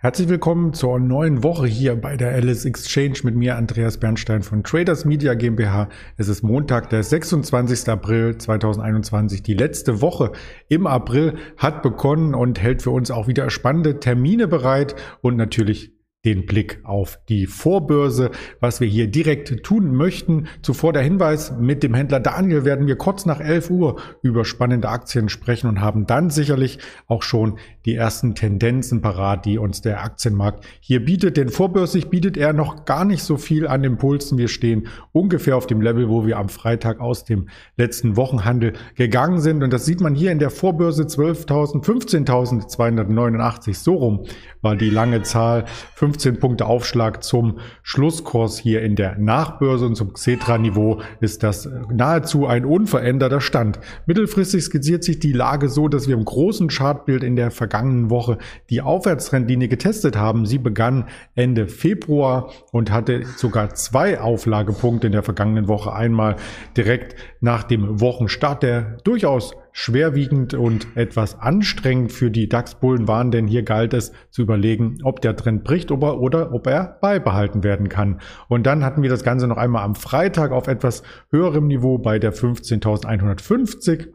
Herzlich willkommen zur neuen Woche hier bei der Alice Exchange mit mir, Andreas Bernstein von Traders Media GmbH. Es ist Montag, der 26. April 2021. Die letzte Woche im April hat begonnen und hält für uns auch wieder spannende Termine bereit und natürlich den Blick auf die Vorbörse, was wir hier direkt tun möchten. Zuvor der Hinweis, mit dem Händler Daniel werden wir kurz nach 11 Uhr über spannende Aktien sprechen und haben dann sicherlich auch schon die ersten Tendenzen parat, die uns der Aktienmarkt hier bietet. Denn vorbörslich bietet er noch gar nicht so viel an Impulsen. Wir stehen ungefähr auf dem Level, wo wir am Freitag aus dem letzten Wochenhandel gegangen sind. Und das sieht man hier in der Vorbörse 12.000, 15.289. So rum war die lange Zahl. 15 Punkte Aufschlag zum Schlusskurs hier in der Nachbörse und zum Xetra-Niveau ist das nahezu ein unveränderter Stand. Mittelfristig skizziert sich die Lage so, dass wir im großen Chartbild in der vergangenen Woche die Aufwärtstrendlinie getestet haben. Sie begann Ende Februar und hatte sogar zwei Auflagepunkte in der vergangenen Woche. Einmal direkt nach dem Wochenstart, der durchaus schwerwiegend und etwas anstrengend für die DAX-Bullen waren, denn hier galt es zu überlegen, ob der Trend bricht oder, oder ob er beibehalten werden kann. Und dann hatten wir das Ganze noch einmal am Freitag auf etwas höherem Niveau bei der 15.150.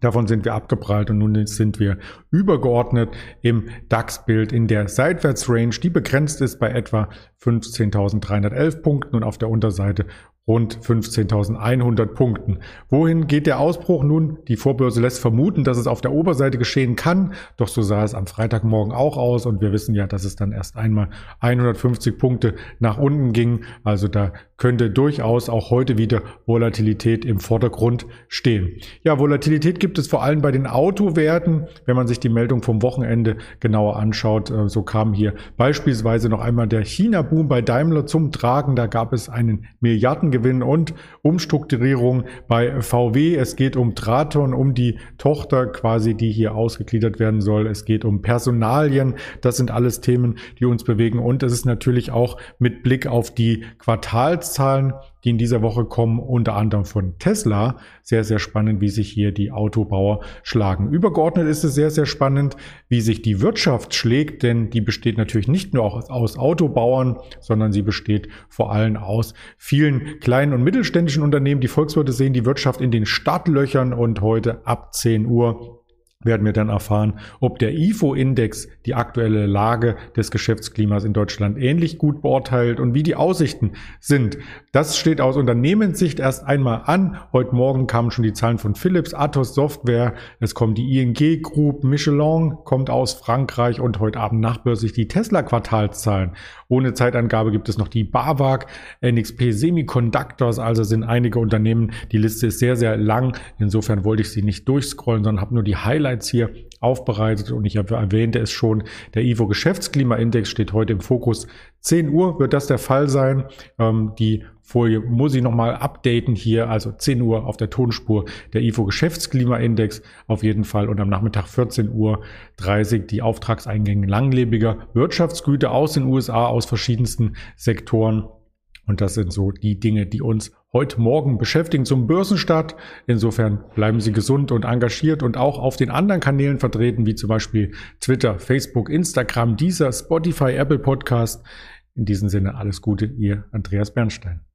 Davon sind wir abgeprallt und nun sind wir übergeordnet im DAX-Bild in der Seitwärtsrange, die begrenzt ist bei etwa 15.311 Punkten und auf der Unterseite rund 15.100 Punkten. Wohin geht der Ausbruch nun? Die Vorbörse lässt vermuten, dass es auf der Oberseite geschehen kann, doch so sah es am Freitagmorgen auch aus und wir wissen ja, dass es dann erst einmal 150 Punkte nach unten ging. Also da könnte durchaus auch heute wieder Volatilität im Vordergrund stehen. Ja, Volatilität gibt es vor allem bei den Autowerten. Wenn man sich die Meldung vom Wochenende genauer anschaut, äh, so kam hier beispielsweise noch einmal der China-Boom bei Daimler zum Tragen. Da gab es einen Milliarden Gewinn und Umstrukturierung bei VW. Es geht um Traton, um die Tochter quasi, die hier ausgegliedert werden soll. Es geht um Personalien. Das sind alles Themen, die uns bewegen. Und es ist natürlich auch mit Blick auf die Quartalszahlen die in dieser Woche kommen, unter anderem von Tesla. Sehr, sehr spannend, wie sich hier die Autobauer schlagen. Übergeordnet ist es sehr, sehr spannend, wie sich die Wirtschaft schlägt, denn die besteht natürlich nicht nur aus Autobauern, sondern sie besteht vor allem aus vielen kleinen und mittelständischen Unternehmen. Die Volkswirte sehen die Wirtschaft in den Startlöchern und heute ab 10 Uhr werden wir dann erfahren, ob der IFO-Index die aktuelle Lage des Geschäftsklimas in Deutschland ähnlich gut beurteilt und wie die Aussichten sind. Das steht aus Unternehmenssicht erst einmal an. Heute Morgen kamen schon die Zahlen von Philips, Atos Software, es kommt die ING Group, Michelin kommt aus Frankreich und heute Abend nachbörslich die Tesla-Quartalszahlen. Ohne Zeitangabe gibt es noch die BAWAG, NXP Semiconductors, also sind einige Unternehmen. Die Liste ist sehr, sehr lang. Insofern wollte ich sie nicht durchscrollen, sondern habe nur die Highlights Highlights hier aufbereitet und ich erwähnte es schon, der IFO Geschäftsklimaindex steht heute im Fokus. 10 Uhr wird das der Fall sein. Ähm, die Folie muss ich nochmal updaten hier, also 10 Uhr auf der Tonspur der IFO Geschäftsklimaindex auf jeden Fall und am Nachmittag 14 Uhr 30 die Auftragseingänge langlebiger Wirtschaftsgüter aus den USA, aus verschiedensten Sektoren und das sind so die Dinge, die uns heute Morgen beschäftigen zum Börsenstart. Insofern bleiben Sie gesund und engagiert und auch auf den anderen Kanälen vertreten, wie zum Beispiel Twitter, Facebook, Instagram, dieser Spotify, Apple Podcast. In diesem Sinne alles Gute, Ihr Andreas Bernstein.